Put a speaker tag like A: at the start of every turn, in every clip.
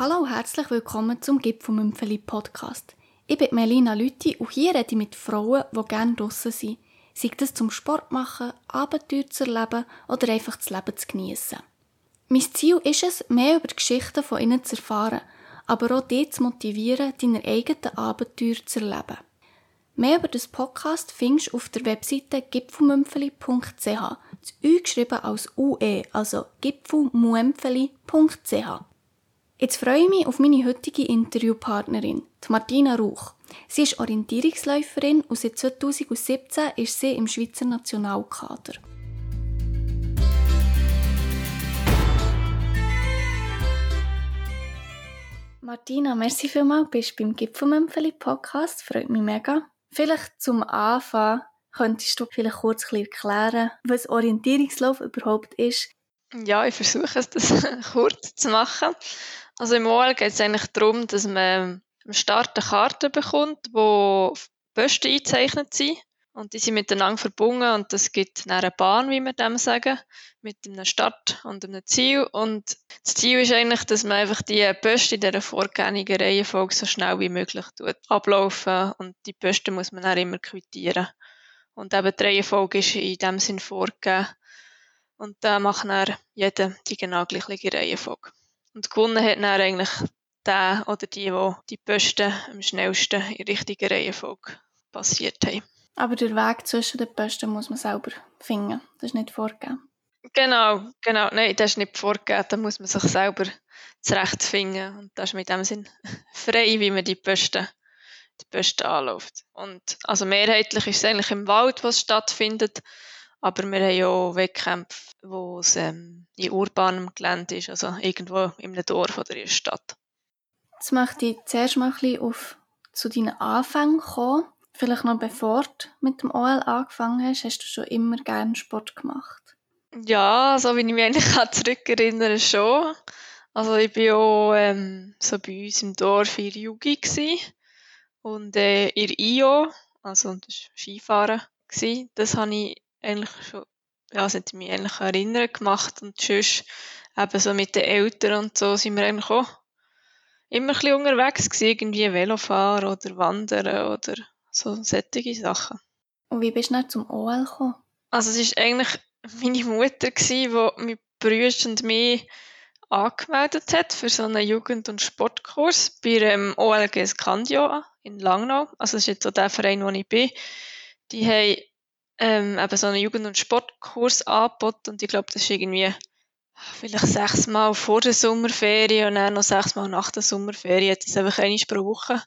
A: Hallo und herzlich willkommen zum Gipfelmümpfeli Podcast. Ich bin Melina Lütti und hier rede ich mit Frauen, die gerne draussen sind. Sei das zum Sport machen, Abenteuer zu erleben oder einfach das Leben zu genießen. Mein Ziel ist es, mehr über die Geschichten von ihnen zu erfahren, aber auch dich zu motivieren, deine eigenen Abenteuer zu erleben. Mehr über das Podcast findest du auf der Webseite gipfelmümpfeli.ch. Das Ü geschrieben als UE, also gipfelmuempfeli.ch. Jetzt freue ich mich auf meine heutige Interviewpartnerin, Martina Rauch. Sie ist Orientierungsläuferin und seit 2017 ist sie im Schweizer Nationalkader. Martina, merci vielmals, bist beim Gipfelmümpfeli Podcast. Freut mich mega. Vielleicht zum Anfang könntest du vielleicht kurz erklären, was Orientierungslauf überhaupt ist.
B: Ja, ich versuche es, das kurz zu machen. Also im OL geht es eigentlich darum, dass man am Start eine Karte bekommt, wo Posten eingezeichnet sind. Und die sind miteinander verbunden und das gibt eine Bahn, wie wir dem sagen, mit einem Start und einem Ziel. Und das Ziel ist eigentlich, dass man einfach die Posten in dieser vorgängigen Reihenfolge so schnell wie möglich tut, ablaufen und die Posten muss man dann immer quittieren. Und eben die Reihenfolge ist in dem Sinn vorgegeben. Und da macht dann jeder die genau gleiche Reihenfolge. Und gewonnen hat dann eigentlich der oder die, die die Posten am schnellsten in richtiger Reihenfolge passiert haben.
A: Aber der Weg zwischen den Posten muss man selber finden. Das ist nicht vorgegeben.
B: Genau, genau. Nein, das ist nicht vorgegeben. Da muss man sich selber zurechtfinden. Und das ist mit dem Sinn frei, wie man die Posten, die Posten anläuft. Und also mehrheitlich ist es eigentlich im Wald, was stattfindet. Aber wir haben ja auch Wettkämpfe, wo es ähm, in urbanem Gelände ist, also irgendwo in einem Dorf oder in einer Stadt.
A: Jetzt möchte ich zuerst mal ein bisschen auf, zu deinen Anfängen kommen. Vielleicht noch bevor du mit dem OL angefangen hast, hast du schon immer gerne Sport gemacht?
B: Ja, so wie ich mich eigentlich zurückerinnere, schon. Also ich war auch ähm, so bei uns im Dorf in Jugi gewesen. und äh, in IO, also das war Skifahren. Gewesen. Das habe ich eigentlich schon, ja, hat mich eigentlich erinnern gemacht und sonst eben so mit den Eltern und so sind wir eigentlich auch immer ein bisschen unterwegs gewesen, irgendwie Velofahren oder Wandern oder so sättige Sachen.
A: Und wie bist du dann zum OL gekommen?
B: Also es war eigentlich meine Mutter, gewesen, die mit Brüder und mich angemeldet hat für so einen Jugend- und Sportkurs bei dem OLG Scandio in Langnau. Also das ist jetzt so der Verein, wo ich bin. Die haben ähm, eben so einen Jugend- und Sportkurs angeboten und ich glaube, das ist irgendwie vielleicht sechsmal vor der Sommerferien und dann noch sechsmal nach der Sommerferien hat das einfach einmal pro Woche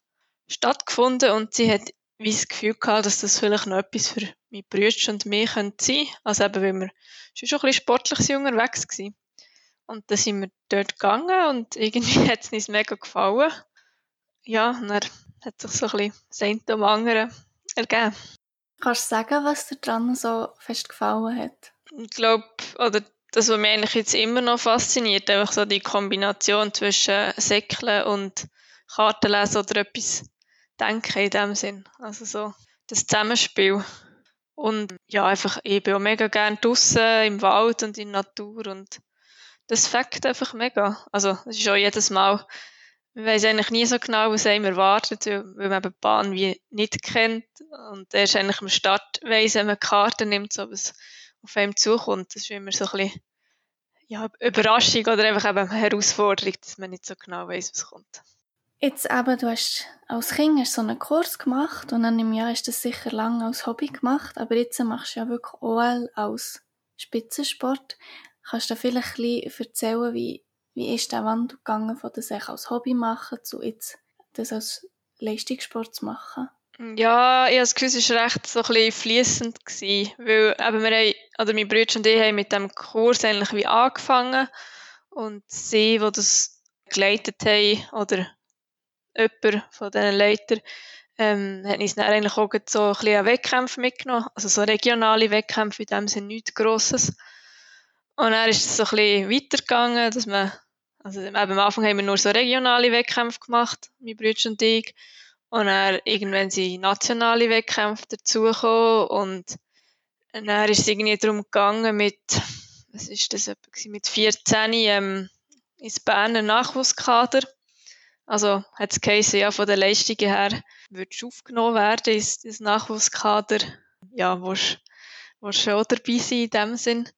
B: stattgefunden und sie hat wie das Gefühl gehabt, dass das vielleicht noch etwas für meine Brüder und mich sein könnte. Also eben, weil wir schon, schon ein bisschen sportlich unterwegs waren. Und dann sind wir dort gegangen und irgendwie hat es uns mega gefallen. Ja, und dann hat sich so ein bisschen das eine ergeben.
A: Kannst du sagen, was dir dran so fest gefallen hat?
B: Ich glaube, oder das, was mich eigentlich jetzt immer noch fasziniert, einfach so die Kombination zwischen Säckeln und Kartenlesen oder etwas denken in dem Sinn. Also so das Zusammenspiel. Und ja, einfach, ich bin auch mega gerne draußen im Wald und in der Natur und das fängt einfach mega. Also, es ist auch jedes Mal, man weiß eigentlich nie so genau, was einem erwartet, weil man eben die Bahn wie nicht kennt und erst eigentlich am Start weiss, wenn man Karten nimmt, so was auf einem zukommt. Das ist immer so ein bisschen ja, Überraschung oder einfach eben eine Herausforderung, dass man nicht so genau weiß, was kommt.
A: Jetzt eben, du hast als Kind hast so einen Kurs gemacht und dann im Jahr hast du das sicher lange als Hobby gemacht, aber jetzt machst du ja wirklich OL als Spitzensport. Kannst du vielleicht ein bisschen erzählen, wie, wie ist der Wandel gegangen von das als Hobby machen zu jetzt das als Leistungssport zu machen?
B: Ja, ich habe das Gefühl, es war recht so fließend weil eben wir haben, oder mein Bruder und ich haben mit dem Kurs eigentlich wie angefangen und sie, die das geleitet haben, oder jemand von diesen Leitern, ähm, hat uns dann eigentlich auch so ein bisschen Wettkämpfe mitgenommen, also so regionale Wettkämpfe, in dem Sinne nichts Grosses. Und dann ist es so ein bisschen weitergegangen, dass man, also eben am Anfang haben wir nur so regionale Wettkämpfe gemacht, mein Bruder und ich. Und dann irgendwann sind nationale Wettkämpfe dazugekommen und dann ist es irgendwie darum gegangen mit, was ist das, mit 14 ähm, ins Berner Nachwuchskader Also hat es geheißen, ja, von der Leistungen her würdest du aufgenommen werden ins, ins Nachwuchskader. Ja, willst, willst schon dabei sein in dem Sinn.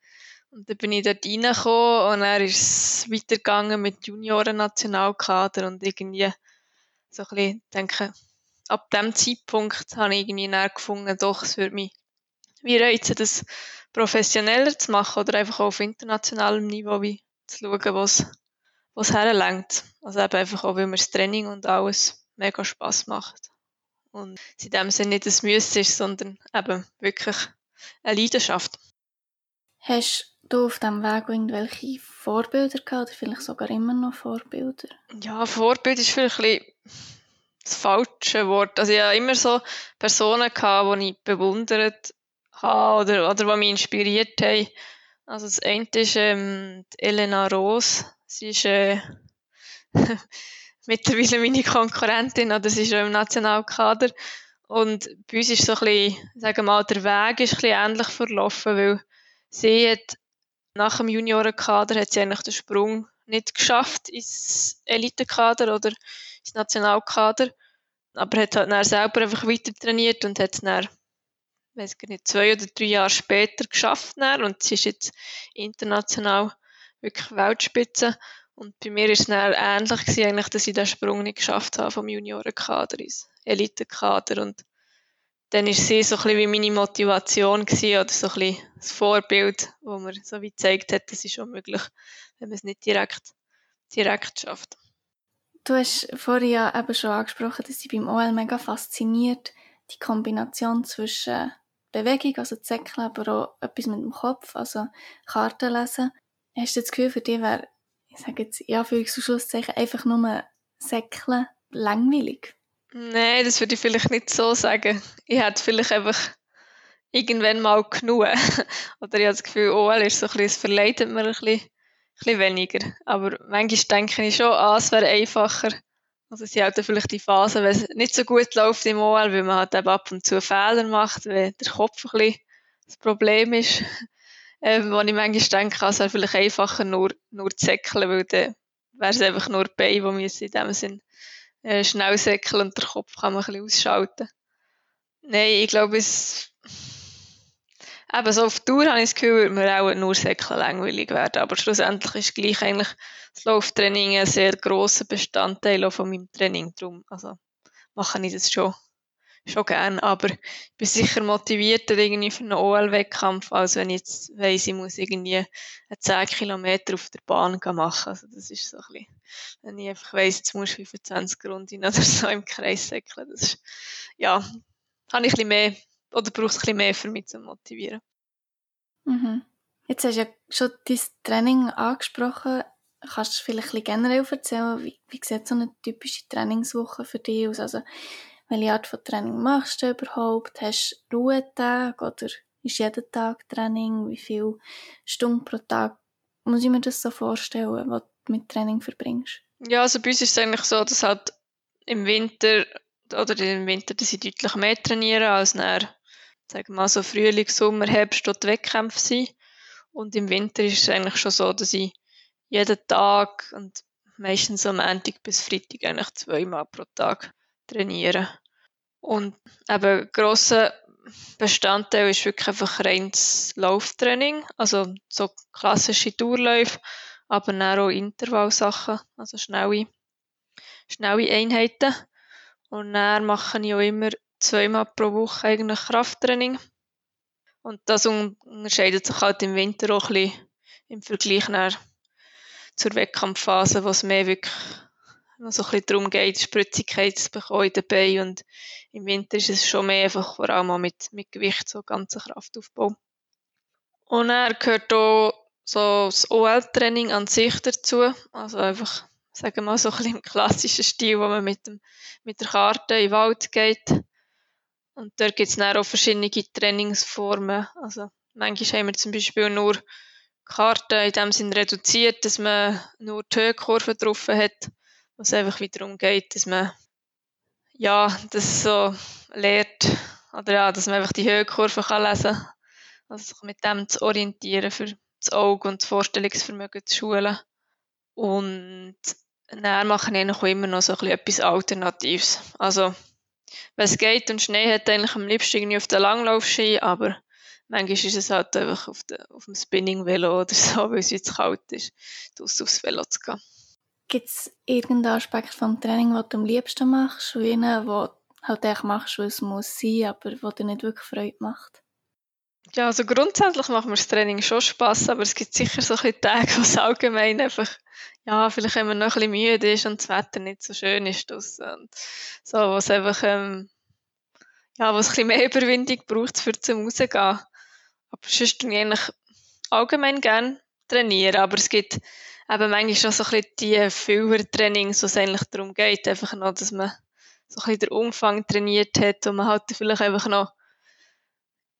B: Und dann bin ich dort reingekommen und dann ist es weitergegangen mit Junioren-Nationalkader und irgendwie so ein bisschen, denke, ab dem Zeitpunkt habe ich irgendwie dann gefunden, doch, es würde mich wie reizen, das professioneller zu machen oder einfach auch auf internationalem Niveau wie zu schauen, was was herlenkt. Also eben einfach auch, weil mir das Training und alles mega Spass macht. Und in dem Sinne nicht ein Müsse ist, sondern eben wirklich eine Leidenschaft.
A: Hast du auf diesem Weg irgendwelche Vorbilder gehabt oder vielleicht sogar immer noch Vorbilder?
B: Ja, Vorbild ist vielleicht ein das falsche Wort. Also ich hatte immer so Personen, gehabt, die ich bewundert habe oder, oder die mich inspiriert haben. Also das eine ist ähm, Elena Rose. Sie ist äh, mittlerweile meine Konkurrentin oder sie ist im Nationalkader. Und bei uns ist so ein bisschen, sagen wir mal, der Weg ist ein bisschen ähnlich verlaufen, weil sie hat nach dem Juniorenkader hat sie eigentlich den Sprung nicht geschafft ins Elitekader oder ins Nationalkader. Aber hat halt dann selber einfach weiter trainiert und hat es dann, weiß gar nicht, zwei oder drei Jahre später geschafft. Dann. Und sie ist jetzt international wirklich Weltspitze. Und bei mir war es dann ähnlich gewesen, eigentlich, dass ich den Sprung nicht geschafft habe vom Juniorenkader ins Elitekader. Und dann war sie so ein bisschen wie meine Motivation gewesen, oder so ein bisschen das Vorbild, wo mir so wie gezeigt hat, das ist schon möglich, wenn man es nicht direkt, direkt schafft.
A: Du hast vorhin ja eben schon angesprochen, dass sie beim OL mega fasziniert, die Kombination zwischen Bewegung, also Zäckeln, aber auch etwas mit dem Kopf, also Karten lesen. Hast du das Gefühl, für dich wäre, ich sage jetzt ja, für Schlusszeichen, einfach nur Säckeln langweilig?
B: Nein, das würde ich vielleicht nicht so sagen. Ich hätte vielleicht einfach irgendwann mal genug. Oder ich habe das Gefühl, OL ist so ein bisschen, es verleitet mir ein bisschen, ein bisschen weniger. Aber manchmal denke ich schon, ah, es wäre einfacher. Also es sind halt vielleicht die Phasen, wenn es nicht so gut läuft im OL, weil man halt eben ab und zu Fehler macht, weil der Kopf ein bisschen das Problem ist. Ähm, wo ich manchmal denke, es wäre vielleicht einfacher nur, nur zu säckeln, weil dann wäre es einfach nur Beine, die müssen in dem Sinn äh, schnell säckeln und der Kopf kann man ein bisschen ausschalten. Nein, ich glaube, es eben so auf Tour habe ich das Gefühl, würde mir auch nur säckeln langweilig werden. Aber schlussendlich ist gleich eigentlich das Lauftraining ein sehr grosser Bestandteil von meinem Training. Darum, also mache ich das schon schon gern, aber ich bin sicher motivierter irgendwie für einen OL-Wettkampf, als wenn ich jetzt weiss, ich muss irgendwie 10 Kilometer auf der Bahn machen. Also das ist so ein bisschen, wenn ich einfach weiss, jetzt muss ich 25 Runden oder so im Kreis säckeln. Das ist, ja, habe ich ein bisschen mehr, oder brauchst ein bisschen mehr für mich zu motivieren.
A: Mhm. Jetzt hast du ja schon dein Training angesprochen. Kannst du vielleicht ein bisschen generell erzählen, wie, wie sieht so eine typische Trainingswoche für dich aus? Also, welche Art von Training machst du überhaupt? Hast du Ruhetag oder ist jeden Tag Training? Wie viele Stunden pro Tag muss ich mir das so vorstellen, was du mit Training verbringst?
B: Ja, also bei uns ist es eigentlich so, dass halt im Winter oder im Winter, dass ich deutlich mehr trainiere als nach, sagen wir mal so Frühling, Sommer, Herbst dort Wettkämpfe sind. Und im Winter ist es eigentlich schon so, dass ich jeden Tag und meistens am Montag bis Freitag eigentlich zweimal pro Tag trainiere. Und eben grosser Bestandteil ist wirklich einfach reines Lauftraining, also so klassische Tourläufe, aber dann auch Intervallsachen, also schnelle, schnelle Einheiten. Und dann mache ich auch immer zweimal pro Woche eigentlich Krafttraining. Und das unterscheidet sich halt im Winter auch ein bisschen im Vergleich zur Wettkampfphase, wo es mehr wirklich noch so ein bisschen darum geht, Spritzigkeit zu bekommen in den Beinen. Und im Winter ist es schon mehr einfach vor allem auch mit, mit Gewicht, so ganzen Kraftaufbau. Und er gehört auch so das OL-Training an sich dazu. Also einfach, sagen wir mal, so ein bisschen im klassischen Stil, wo man mit, dem, mit der Karte in den Wald geht. Und dort gibt es dann auch verschiedene Trainingsformen. Also manchmal haben wir zum Beispiel nur Karten in dem Sinn reduziert, dass man nur die Höhenkurve drauf hat wo es einfach wieder darum geht, dass man ja, das so lernt, oder ja, dass man einfach die Höhenkurve kann lesen kann, also sich mit dem zu orientieren für das Auge und das Vorstellungsvermögen zu schulen. Und dann mache ich auch immer noch so ein bisschen etwas Alternatives. Also, wenn es geht und Schnee hat, eigentlich am liebsten irgendwie auf der Langlaufski, aber manchmal ist es halt einfach auf, de, auf dem Spinning-Velo oder so, weil es jetzt kalt ist, draussen aufs Velo zu gehen.
A: Gibt es irgendeinen Aspekt vom Training, den du am liebsten machst, und einen, du halt echt machst, weil es muss sein, aber wo dir nicht wirklich Freude macht?
B: Ja, also grundsätzlich macht mir das Training schon Spass, aber es gibt sicher so Tage, wo es allgemein einfach, ja, vielleicht man noch ein bisschen müde ist und das Wetter nicht so schön ist und so, wo es einfach, ähm, ja, wo es ein bisschen mehr Überwindung braucht, für zum rausgehen. Aber sonst tue ich eigentlich allgemein gerne trainieren, aber es gibt eben manchmal schon so ein bisschen die Füller-Trainings, wo es eigentlich darum geht, einfach noch, dass man so ein bisschen den Umfang trainiert hat und man halt vielleicht einfach noch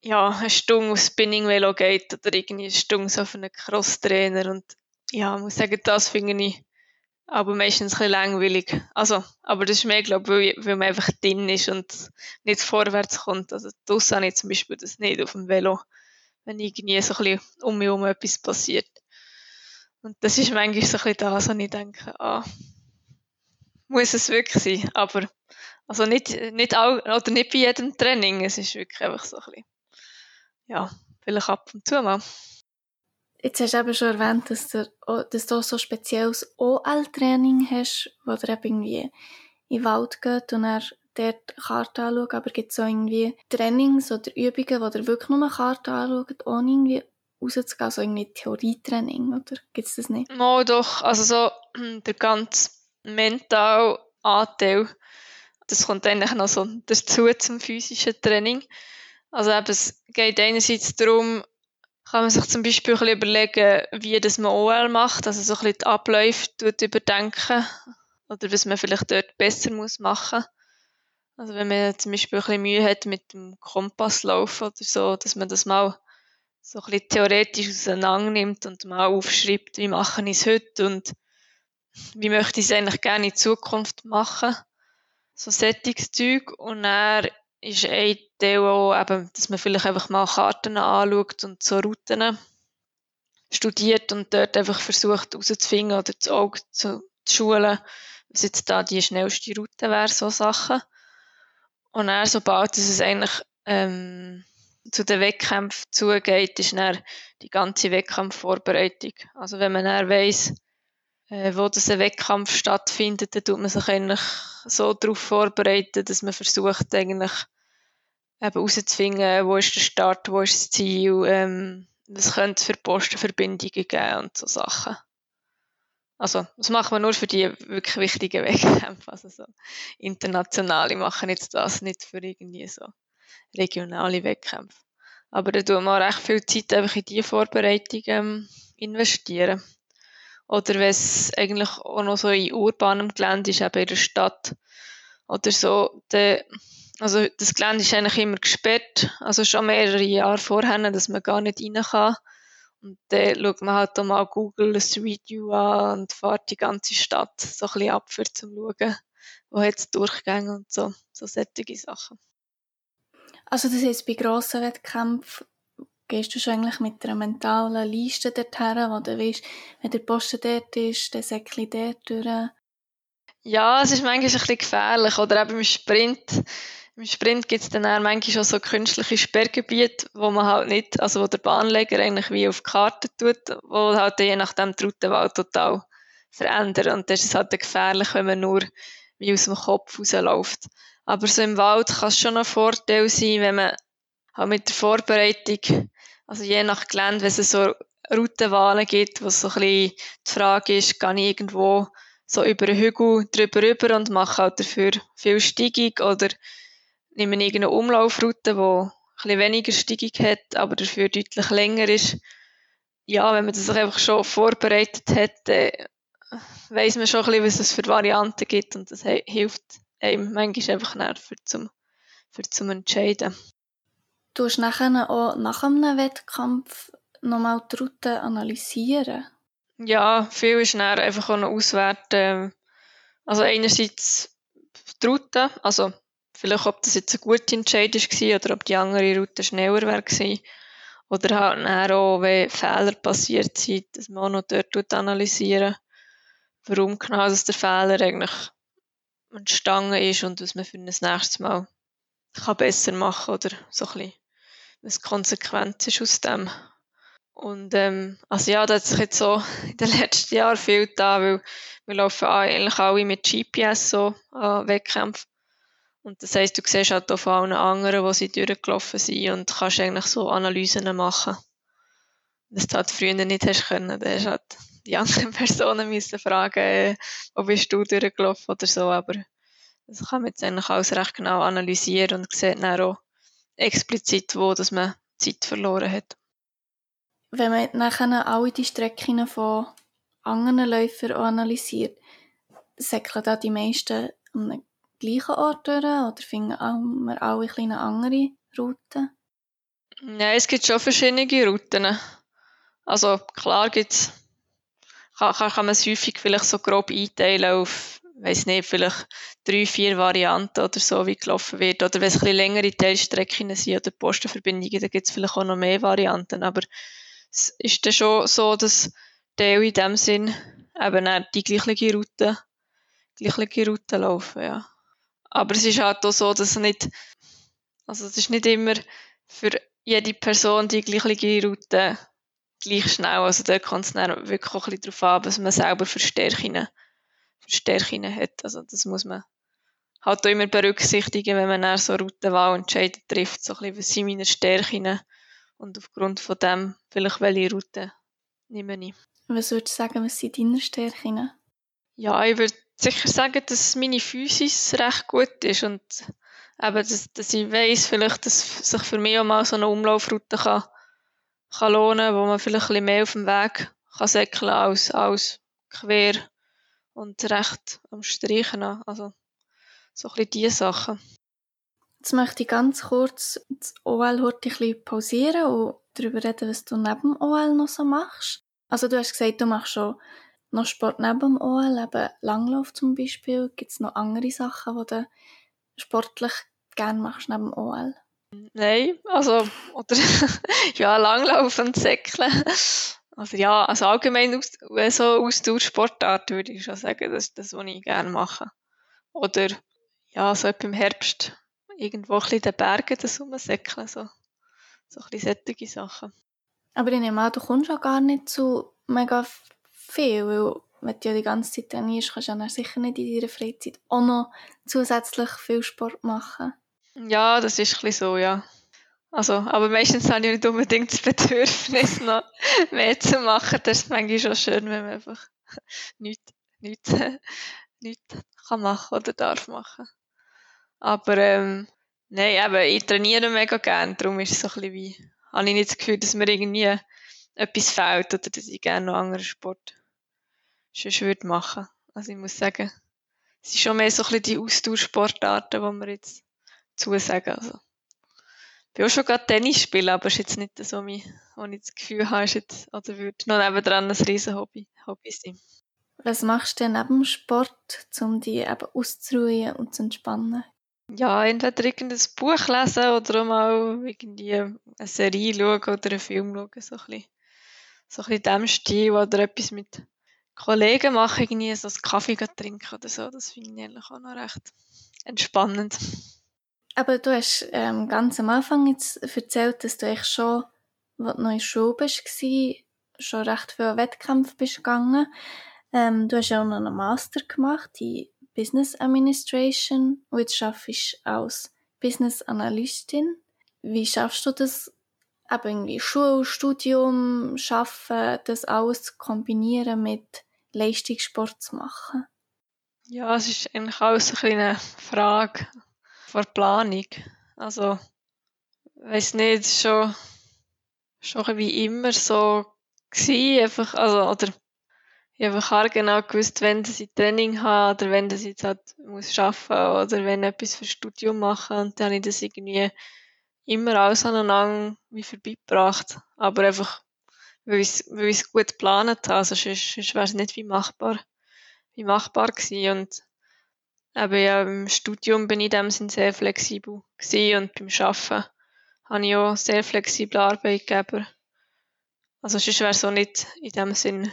B: ja, eine Stunde auf Spinning-Velo geht oder irgendwie eine Stunde auf einen Cross-Trainer und ja, ich muss sagen, das finde ich aber meistens ein bisschen langweilig. Also, aber das ist mehr, glaube ich, weil, weil man einfach drin ist und nicht vorwärts kommt. Also, das habe ich zum Beispiel das nicht auf dem Velo, wenn irgendwie so ein bisschen um mich herum etwas passiert. Und das ist manchmal so ein bisschen das, was ich denke, ah, muss es wirklich sein? Aber, also nicht, nicht all, oder nicht bei jedem Training, es ist wirklich einfach so ein bisschen ja, vielleicht ab und zu mal.
A: Jetzt hast du eben schon erwähnt, dass du, dass du so spezielles OL-Training hast, wo du eben irgendwie in den Wald geht und er dort die Karte anschaut, aber gibt es auch irgendwie Trainings oder Übungen, wo du wirklich nur eine Karte anschaut, ohne irgendwie rauszugehen, so irgendwie Theorietraining, oder gibt es das nicht?
B: No, doch, also so der ganze mentale Anteil, das kommt eigentlich noch so dazu zum physischen Training. Also eben, es geht einerseits darum, kann man sich zum Beispiel ein bisschen überlegen, wie das man OL macht, also so ein bisschen die Abläufe überdenken oder was man vielleicht dort besser muss machen. Also wenn man zum Beispiel ein bisschen Mühe hat mit dem Kompasslaufen oder so, dass man das mal so ein bisschen theoretisch auseinander nimmt und mal aufschreibt, wie mache ich es heute und wie möchte ich es eigentlich gerne in Zukunft machen. So Sättigungszeug und dann ist ein Teil auch eben, dass man vielleicht einfach mal Karten anschaut und so Routen studiert und dort einfach versucht herauszufinden oder das Auge zu, zu schulen, was jetzt da die schnellste Route wäre, so Sachen. Und dann, sobald es eigentlich ähm, zu den Wettkämpfen zugeht, ist dann die ganze Wettkampfvorbereitung. Also wenn man dann weiss, äh, wo das ein Wettkampf stattfindet, dann tut man sich eigentlich so darauf vorbereiten, dass man versucht, eigentlich eben herauszufinden, wo ist der Start, wo ist das Ziel, ähm, was könnte es für Postenverbindungen geben und so Sachen. Also, das machen wir nur für die wirklich wichtigen Wettkämpfe. Also so internationale machen jetzt das nicht für irgendwie so regionale Wettkämpfe. Aber da wir auch recht viel Zeit einfach in diese Vorbereitung ähm, investieren. Oder wenn es eigentlich auch noch so in urbanem Gelände ist, eben in der Stadt oder so, dann also das Gelände ist eigentlich immer gesperrt, also schon mehrere Jahre vorher, dass man gar nicht rein kann. Und dann schaut man halt auch mal Google Street View an und fährt die ganze Stadt so ein bisschen ab, für zu schauen, wo es Durchgänge und so, so solche Sachen.
A: Also das heißt, bei grossen Wettkämpfen gehst du schon eigentlich mit einer mentalen Liste dorthin, wo du weißt, wenn der Posten dort ist, dann Säckchen dort durch.
B: Ja, es ist manchmal ein bisschen gefährlich. Oder eben im Sprint im Sprint gibt es dann auch manchmal schon so künstliche Sperrgebiete, wo man halt nicht, also wo der Bahnleger eigentlich wie auf die Karte tut, wo halt je nachdem die Routenwahl total verändert. Und das ist halt gefährlich, wenn man nur wie aus dem Kopf rausläuft. Aber so im Wald kann es schon ein Vorteil sein, wenn man halt mit der Vorbereitung, also je nach Gelände, wenn es so Routenwahlen gibt, wo so ein bisschen die Frage ist, gehe ich irgendwo so über einen Hügel drüber rüber und mache halt dafür viel Steigung oder nehme irgendeine Umlaufroute, die ein weniger Steigung hat, aber dafür deutlich länger ist. Ja, wenn man das einfach schon vorbereitet hat, dann weiss man schon ein bisschen, was es für Varianten gibt und das hilft einem manchmal einfach für zum, für zum Entscheiden.
A: Du hast nachher auch nach einem Wettkampf nochmal die Route analysieren?
B: Ja, viel ist dann einfach auch noch auswerten. Also einerseits die Route, also Vielleicht, ob das jetzt eine gute Entscheidung war oder ob die andere Route schneller wäre Oder halt auch, wenn Fehler passiert sind, dass man auch noch dort analysieren. warum genau dass der Fehler eigentlich entstanden ist und was man für das nächste Mal kann besser machen oder so ein bisschen, was Konsequenz ist aus dem. Und ähm, also ja, da hat sich jetzt so in den letzten Jahren viel da, weil wir laufen eigentlich alle mit GPS so an Wettkämpfen. Und das heisst, du siehst halt auch von allen anderen, wo sie durchgelaufen sind und kannst eigentlich so Analysen machen. Das du halt früher nicht hast können. Da hast halt die anderen Personen müssen fragen, äh, wo bist du durchgelaufen oder so. Aber das kann man jetzt eigentlich alles recht genau analysieren und sieht dann auch explizit, wo dass man Zeit verloren hat.
A: Wenn man nachher alle die Strecken von anderen Läufern analysiert, säckeln da die meisten am gleichen Ort durch oder finden wir alle kleine andere Routen?
B: Ja, es gibt schon verschiedene Routen. Also klar gibt's, kann, kann, kann man es häufig vielleicht so grob einteilen auf, weiß nicht, vielleicht drei, vier Varianten oder so, wie gelaufen wird. Oder wenn es ein bisschen längere Teilstrecken sind oder Postenverbindungen, dann gibt es vielleicht auch noch mehr Varianten. Aber es ist dann schon so, dass Teil in dem Sinn eben die gleiche Route, gleiche Route laufen, ja. Aber es ist halt auch so, dass nicht, also es ist nicht immer für jede Person die gleiche Route gleich schnell. Also da kommt es dann wirklich auch ein bisschen darauf an, was man selber für Stärken, für Stärken hat. Also das muss man halt auch immer berücksichtigen, wenn man dann so Routenwahlentscheide trifft, so ein bisschen, was sind meine Stärken und aufgrund von dem vielleicht welche Route nehme ich.
A: Was würdest du sagen, was sind deine Stärken?
B: Ja, ich würde sicher sagen, dass meine Physis recht gut ist und eben, dass, dass ich weiss, vielleicht, dass sich für mich auch mal so eine Umlaufroute kann, kann lohnen, wo man vielleicht ein bisschen mehr auf dem Weg kann säckeln als, als quer und recht am Streichen. Also, so ein bisschen diese Sachen.
A: Jetzt möchte ich ganz kurz das OL heute ein bisschen pausieren und darüber reden, was du neben dem OL noch so machst. Also du hast gesagt, du machst schon noch Sport neben dem OL, eben Langlauf zum Beispiel. Gibt es noch andere Sachen, die du sportlich gerne machst neben dem OL?
B: Nein, also, oder, ja, Langlaufen und Säckeln. Also ja, also allgemein aus, so Ausdauersportart würde ich schon sagen, das ist das, was ich gerne mache. Oder, ja, so etwa im Herbst irgendwo ein bisschen in den Bergen das rumsäckeln, so, so ein bisschen solche Sachen.
A: Aber ich nehme an, du kommst auch gar nicht zu mega viel, weil wenn du ja die ganze Zeit trainierst, kannst du ja sicher nicht in deiner Freizeit auch noch zusätzlich viel Sport machen.
B: Ja, das ist ein bisschen so, ja. Also, aber meistens habe ich nicht unbedingt das Bedürfnis, noch mehr zu machen. Das ist manchmal schon schön, wenn man einfach nichts, nichts, nichts kann machen oder darf machen. Aber ähm, nein, eben, ich trainiere mega gerne, darum ist es so ein bisschen wie, habe ich nicht das Gefühl, dass mir irgendwie etwas fehlt oder dass ich gerne noch anderen Sport schon würde machen. Also ich muss sagen, es sind schon mehr so ein bisschen die Austauschsportarten, die wir jetzt zusagen. Also, ich bin auch schon gerade Tennis spielen, aber es ist jetzt nicht so, mein, wo ich das Gefühl habe, ist jetzt, oder würde noch nebendran ein riesen Hobby, Hobby sein.
A: Was machst du denn neben dem Sport, um dich eben auszuruhen und zu entspannen?
B: Ja, entweder irgendein Buch lesen oder auch mal irgendwie eine Serie schauen oder einen Film schauen, so ein bisschen, so ein bisschen in diesem Stil oder etwas mit Kollegen machen, irgendwie so einen Kaffee trinken oder so, das finde ich eigentlich auch noch recht entspannend.
A: Aber du hast ähm, ganz am Anfang jetzt erzählt, dass du echt schon, als du noch in der Schule warst, schon recht viele Wettkämpfe bist gegangen. Ähm, du hast ja auch noch einen Master gemacht in Business Administration und jetzt arbeitest du als Business Analystin. Wie schaffst du das, eben irgendwie Schule, Studium, Schaffen, das alles zu kombinieren mit Leistungssport zu machen?
B: Ja, es ist eigentlich alles eine Frage vor Planung. Also, weiß nicht, schon, schon wie immer so gewesen, einfach, also, oder, ich habe einfach genau gewusst, wenn ich Training habe, oder wenn ich jetzt halt muss arbeiten, oder wenn ich etwas für Studium machen, und dann habe ich das irgendwie immer alles aneinander wie vorbeigebracht. Aber einfach, weil ich es gut geplant habe, also sonst, sonst wäre es nicht wie machbar, wie machbar gewesen, und aber ja, im Studium bin ich in dem Sinn sehr flexibel und beim Arbeiten habe ich auch sehr flexible Arbeitgeber. Also sonst wäre es auch nicht in dem Sinn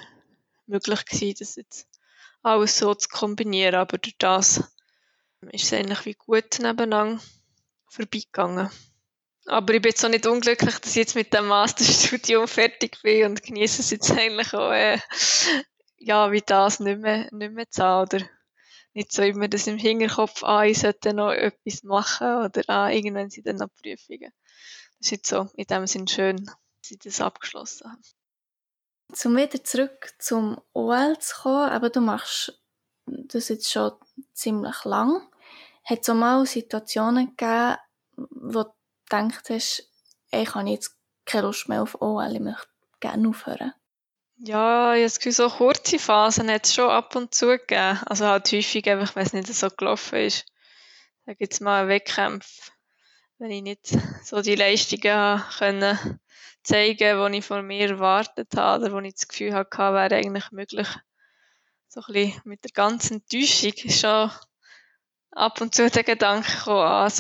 B: möglich gewesen, das jetzt alles so zu kombinieren. Aber durch das ist es eigentlich wie gut nebeneinander vorbeigegangen. Aber ich bin jetzt auch nicht unglücklich, dass ich jetzt mit dem Masterstudium fertig bin und genieße es jetzt eigentlich auch, äh, ja, wie das nicht mehr, nicht mehr zu haben, oder nicht so immer das im Hinterkopf, ah, ich sollte noch etwas machen, oder ah, irgendwann sind dann noch Prüfungen. Das ist jetzt so in dem Sinn schön, dass ich das abgeschlossen habe.
A: Um wieder zurück zum OL zu kommen, aber du machst das jetzt schon ziemlich lang. Hat es auch mal Situationen gegeben, wo du gedacht hast, ich habe jetzt keine Lust mehr auf OL, ich möchte gerne aufhören?
B: Ja, ich habe so kurze Phasen hat es schon ab und zu gegeben. Also halt häufig einfach, wenn es nicht so gelaufen ist. Da gibt es mal einen Wettkampf, wenn ich nicht so die Leistungen können zeigen, die ich von mir erwartet habe oder wo ich das Gefühl hatte, wäre eigentlich möglich. So ein bisschen mit der ganzen Täuschung ist schon ab und zu der Gedanke gekommen, ah,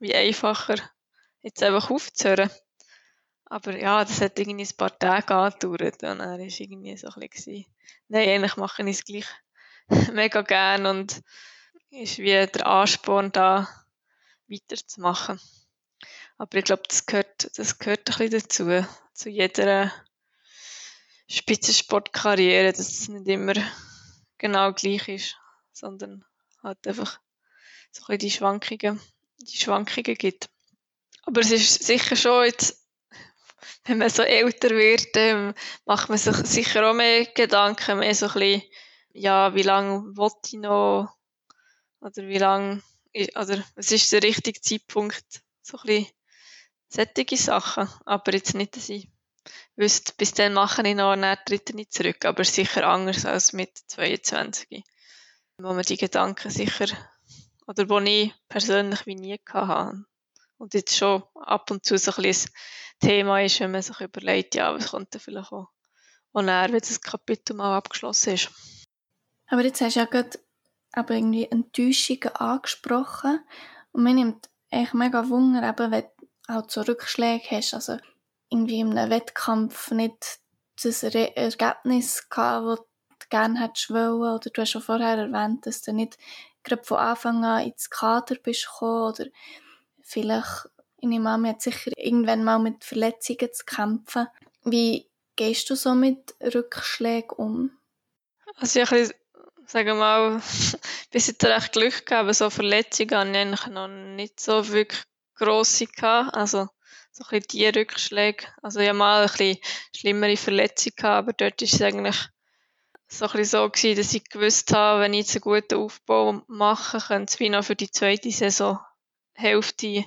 B: wie einfacher, jetzt einfach aufzuhören. Aber ja, das hat irgendwie ein paar Tage angedauert und war es irgendwie so ein bisschen, nein, eigentlich mache ich es gleich mega gern und ist wie der Ansporn da, weiterzumachen. Aber ich glaube, das gehört, das gehört ein bisschen dazu, zu jeder Spitzensportkarriere, dass es nicht immer genau gleich ist, sondern halt einfach so ein bisschen die Schwankungen, die Schwankungen gibt. Aber es ist sicher schon jetzt, wenn man so älter wird, ähm, macht man sich sicher auch mehr Gedanken, mehr so ein bisschen, ja, wie lange will ich noch, oder wie lange, oder was ist der richtige Zeitpunkt, so ein bisschen solche Sachen. Aber jetzt nicht, dass ich wüsste, bis dann mache ich noch, dann tritt ich nicht zurück. Aber sicher anders als mit 22. Wo man die Gedanken sicher, oder wo ich persönlich wie nie hatte. Und jetzt schon ab und zu so ein bisschen Thema ist, wenn man sich überlegt, ja, was kommt da vielleicht auch, und dann, wenn das Kapitel mal abgeschlossen ist.
A: Aber jetzt hast du ja gerade aber irgendwie Enttäuschungen angesprochen. Und mir nimmt echt mega Wunder, eben, wenn auch zu Rückschlägen hast. Also irgendwie in einem Wettkampf nicht das Re Ergebnis gehabt, das du gerne hättest wollen. Oder du hast schon vorher erwähnt, dass du nicht gerade von Anfang an ins Kader bist gekommen. Oder vielleicht, ich an, hat sicher irgendwann mal mit Verletzungen zu kämpfen. Wie gehst du so mit Rückschlägen um?
B: Also ich wir mal, bis jetzt recht Glück gehabt, so Verletzungen habe ich eigentlich noch nicht so wirklich grosse. Also, so ein bisschen die Rückschläge. Also, ich hatte mal ein bisschen schlimmere Verletzungen gehabt, aber dort ist es eigentlich so ein bisschen so gewesen, dass ich gewusst habe, wenn ich jetzt einen guten Aufbau mache, könnte es wie noch für die zweite Saison Hälfte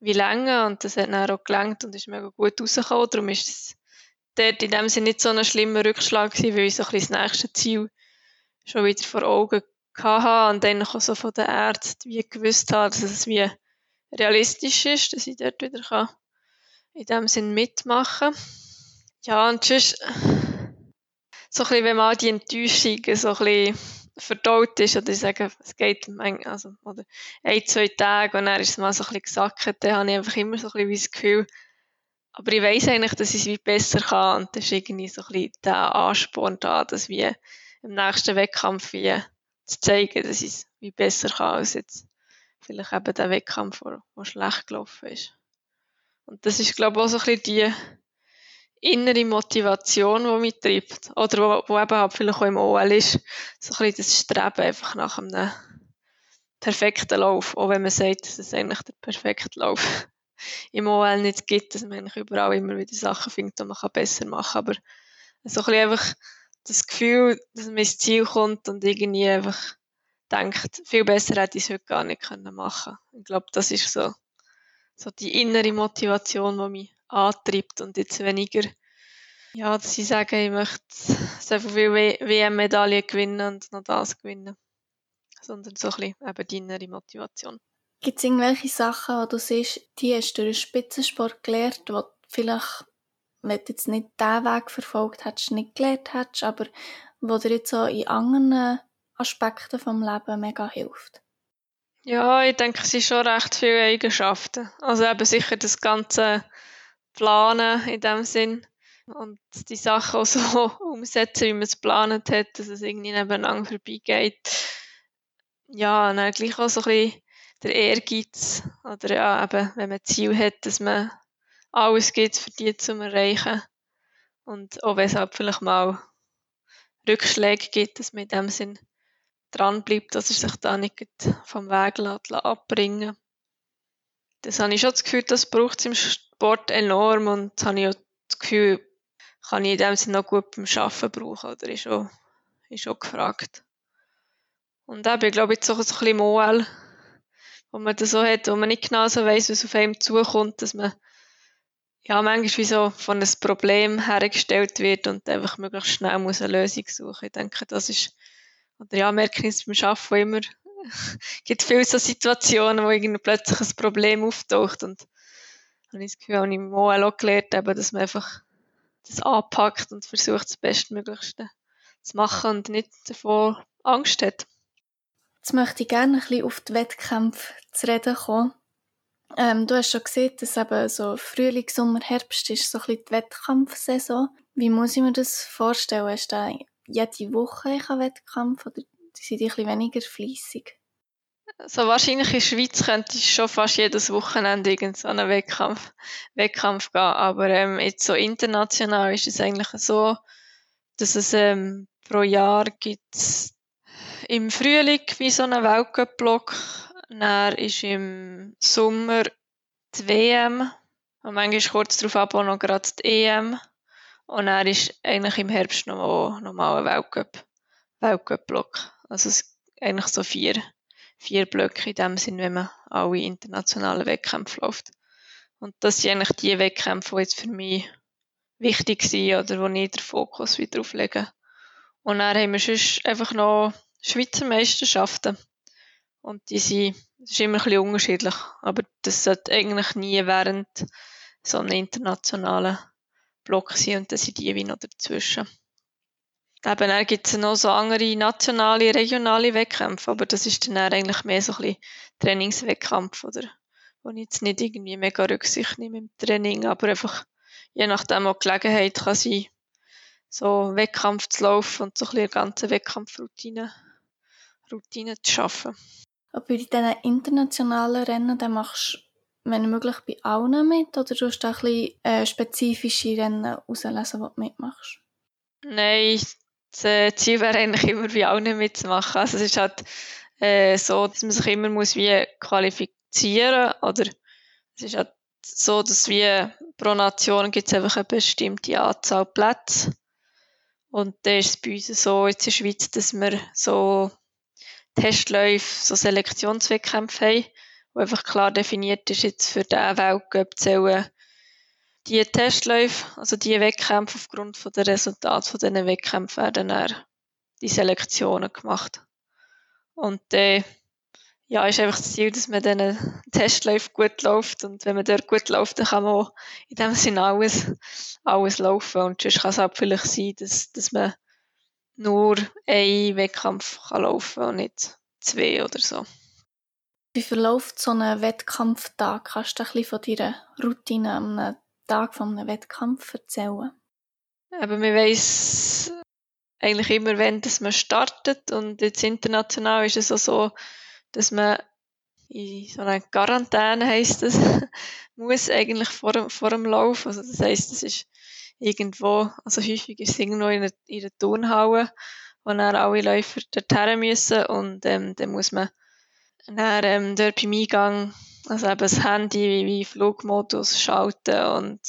B: wie länger und das hat dann auch gelangt und ist mega gut rausgekommen. Darum ist es dort in dem Sinne nicht so ein schlimmer Rückschlag gewesen, weil ich so ein das nächste Ziel schon wieder vor Augen hatte und dann auch so von den Ärzten wie gewusst habe, dass es wie realistisch ist, dass ich dort wieder kann in dem Sinn mitmachen Ja, und sonst, so ein bisschen, wenn mal die Enttäuschung so ein bisschen verdaut ist, oder ich sage, es geht also, oder ein, zwei Tage und dann ist es mal so ein bisschen gesackt, dann habe ich einfach immer so ein bisschen das Gefühl, aber ich weiss eigentlich, dass ich es wie besser kann und das ist irgendwie so ein bisschen der Ansporn da, dass wie im nächsten Wettkampf wie zu zeigen, dass ich es wie besser kann als jetzt vielleicht eben der Wettkampf, der schlecht gelaufen ist. Und das ist, glaube ich, auch so ein bisschen die innere Motivation, die mich treibt. Oder wo, wo eben halt vielleicht auch im OL ist, so ein bisschen das Streben einfach nach einem perfekten Lauf. Auch wenn man sagt, dass es eigentlich der perfekte Lauf im OL nicht gibt, dass man eigentlich überall immer wieder Sachen findet, die man besser machen kann. Aber so ein bisschen einfach das Gefühl, dass man ins Ziel kommt und irgendwie einfach denkt, viel besser hätte ich es heute gar nicht können machen Ich glaube, das ist so, so die innere Motivation, die mich antreibt und jetzt weniger, ja, dass ich sage, ich möchte so viel WM-Medaillen gewinnen und noch das gewinnen. Sondern so ein bisschen eben die innere Motivation.
A: Gibt es irgendwelche Sachen, wo du siehst, die hast du durch den Spitzensport gelernt, wo vielleicht, wenn du jetzt nicht diesen Weg verfolgt hättest, nicht gelernt hättest, aber wo dir jetzt so in anderen Aspekten vom Leben mega hilft?
B: Ja, ich denke, es sind schon recht viele Eigenschaften. Also eben sicher das ganze Planen in dem Sinn, und die Sachen auch so umsetzen, wie man es geplant hat, dass es irgendwie nebeneinander vorbeigeht. Ja, und dann gleich auch so ein bisschen der Ehrgeiz oder ja, eben, wenn man ein Ziel hat, dass man alles gibt für die zu erreichen. Und auch wenn es halt vielleicht mal Rückschläge gibt, dass man in dem Sinn dran bleibt, dass er sich da nicht vom Weg lässt, abbringen Das habe ich schon das Gefühl, das braucht es im Sport enorm und habe ich auch das Gefühl, kann ich in dem Sinne noch gut beim Arbeiten brauchen oder ist auch, ist auch gefragt. Und eben, ich glaube, jetzt so ein bisschen OL, wo man das so hat, wo man nicht genau so weiss, was auf einem zukommt, dass man ja, manchmal wie so von einem Problem hergestellt wird und einfach möglichst schnell muss eine Lösung suchen. Ich denke, das ist, oder ja, merke ich es beim Arbeiten immer, es gibt viele so Situationen, wo plötzlich ein Problem auftaucht und habe ich das Gefühl, habe ich im OL auch gelernt, eben, dass man einfach das anpackt und versucht, das Bestmöglichste zu machen und nicht davor Angst hat.
A: Jetzt möchte ich gerne ein bisschen auf die Wettkämpfe zu reden kommen. Ähm, du hast schon gesehen, dass eben so Frühling, Sommer, Herbst ist so ein die Wettkampfsaison. Wie muss ich mir das vorstellen? Hast du jede Woche einen Wettkampf oder sind die ein bisschen weniger fleissig?
B: Also wahrscheinlich in der Schweiz könnte ich schon fast jedes Wochenende irgend so einen Wettkampf, Wettkampf gehen. Aber ähm, jetzt so international ist es eigentlich so, dass es ähm, pro Jahr gibt im Frühling wie so einen Weltcup-Block dann ist im Sommer die WM und manchmal kurz darauf ab auch noch gerade die EM. Und dann ist eigentlich im Herbst nochmal, nochmal ein Weltcup, Weltcup-Block. Also es eigentlich so vier, vier Blöcke in dem Sinn, wenn man alle internationalen Wettkämpfe läuft. Und das sind eigentlich die Wettkämpfe, die jetzt für mich wichtig sind oder wo ich den Fokus wieder drauf lege. Und dann haben wir sonst einfach noch Schweizer Meisterschaften. Und die sind, das ist immer ein bisschen unterschiedlich. Aber das sollte eigentlich nie während so einem internationalen Block sein und dann sind die wie noch dazwischen. Eben, dann gibt es noch so andere nationale, regionale Wettkämpfe, aber das ist dann eigentlich mehr so ein bisschen Trainingswettkampf, oder? Wo ich jetzt nicht irgendwie mega Rücksicht nehme im Training, aber einfach je nachdem auch Gelegenheit kann sein, so Wettkampf zu laufen und so ein bisschen eine ganze Wettkampfroutine Routine zu schaffen.
A: Aber bei diesen internationalen Rennen, dann machst du, wenn möglich, bei allen mit oder du hast du ein bisschen äh, spezifische Rennen auslesen, die du mitmachst?
B: Nein, das äh, Ziel wäre eigentlich immer bei allen mitzumachen. Also es ist halt äh, so, dass man sich immer muss wie qualifizieren oder es ist halt so, dass wie pro Nation gibt es einfach eine bestimmte Anzahl Plätze. Und dann ist es bei uns so jetzt in der Schweiz, dass wir so Testläufe, so Selektionswettkämpfe haben, wo einfach klar definiert ist, jetzt für diesen Weltcup zählen die Testläufe, also die Wettkämpfe aufgrund von der Resultate von diesen Wettkämpfen werden dann die Selektionen gemacht. Und äh, ja, ist einfach das Ziel, dass man diesen Testläufen gut läuft und wenn man dort gut läuft, dann kann man auch in dem Sinne alles, alles laufen und sonst kann es auch vielleicht sein, dass, dass man nur ein Wettkampf kann laufen und nicht zwei oder so.
A: Wie verläuft so ein Wettkampftag? Kannst du ein bisschen von deiner Routine Tag von einem Wettkampf erzählen?
B: Aber man weiss eigentlich immer, wenn dass man startet und jetzt international ist es auch so, dass man in so einer Quarantäne heisst es, muss eigentlich vor, dem, vor dem Lauf. Also das heisst, es ist irgendwo, also häufig ist es irgendwo in einer, in einer Turnhalle, wo dann alle Läufer dorthin müssen und ähm, dann muss man dann, ähm, dort beim Eingang also eben das Handy wie, Flugmodus schalten und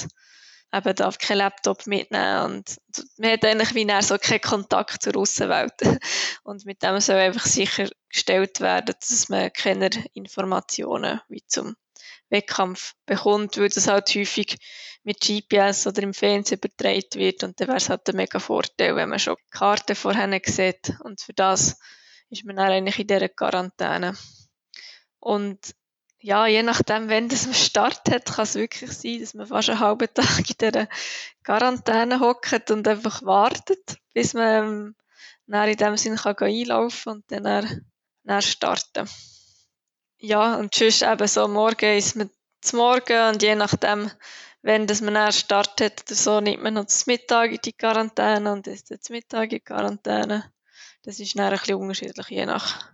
B: eben darf kein Laptop mitnehmen und man hat eigentlich wie so keinen Kontakt zur Außenwelt und mit dem soll einfach sichergestellt werden, dass man keine Informationen wie zum Wettkampf bekommt, weil das halt häufig mit GPS oder im Fernsehen übertragen wird und dann wäre es halt ein mega Vorteil, wenn man schon Karten vorher sieht und für das ist man dann eigentlich in dieser Quarantäne. Und ja, je nachdem, wenn das man startet, kann es wirklich sein, dass man fast einen halben Tag in dieser Quarantäne hockt und einfach wartet, bis man ähm, in dem Sinne kann einlaufen und dann, dann, dann starten ja, und sonst eben so morgen ist man zum Morgen und je nachdem, wenn das man erst startet oder so, nimmt man noch das Mittag in die Quarantäne und ist jetzt Mittag in die Quarantäne. Das ist dann ein bisschen unterschiedlich, je nach,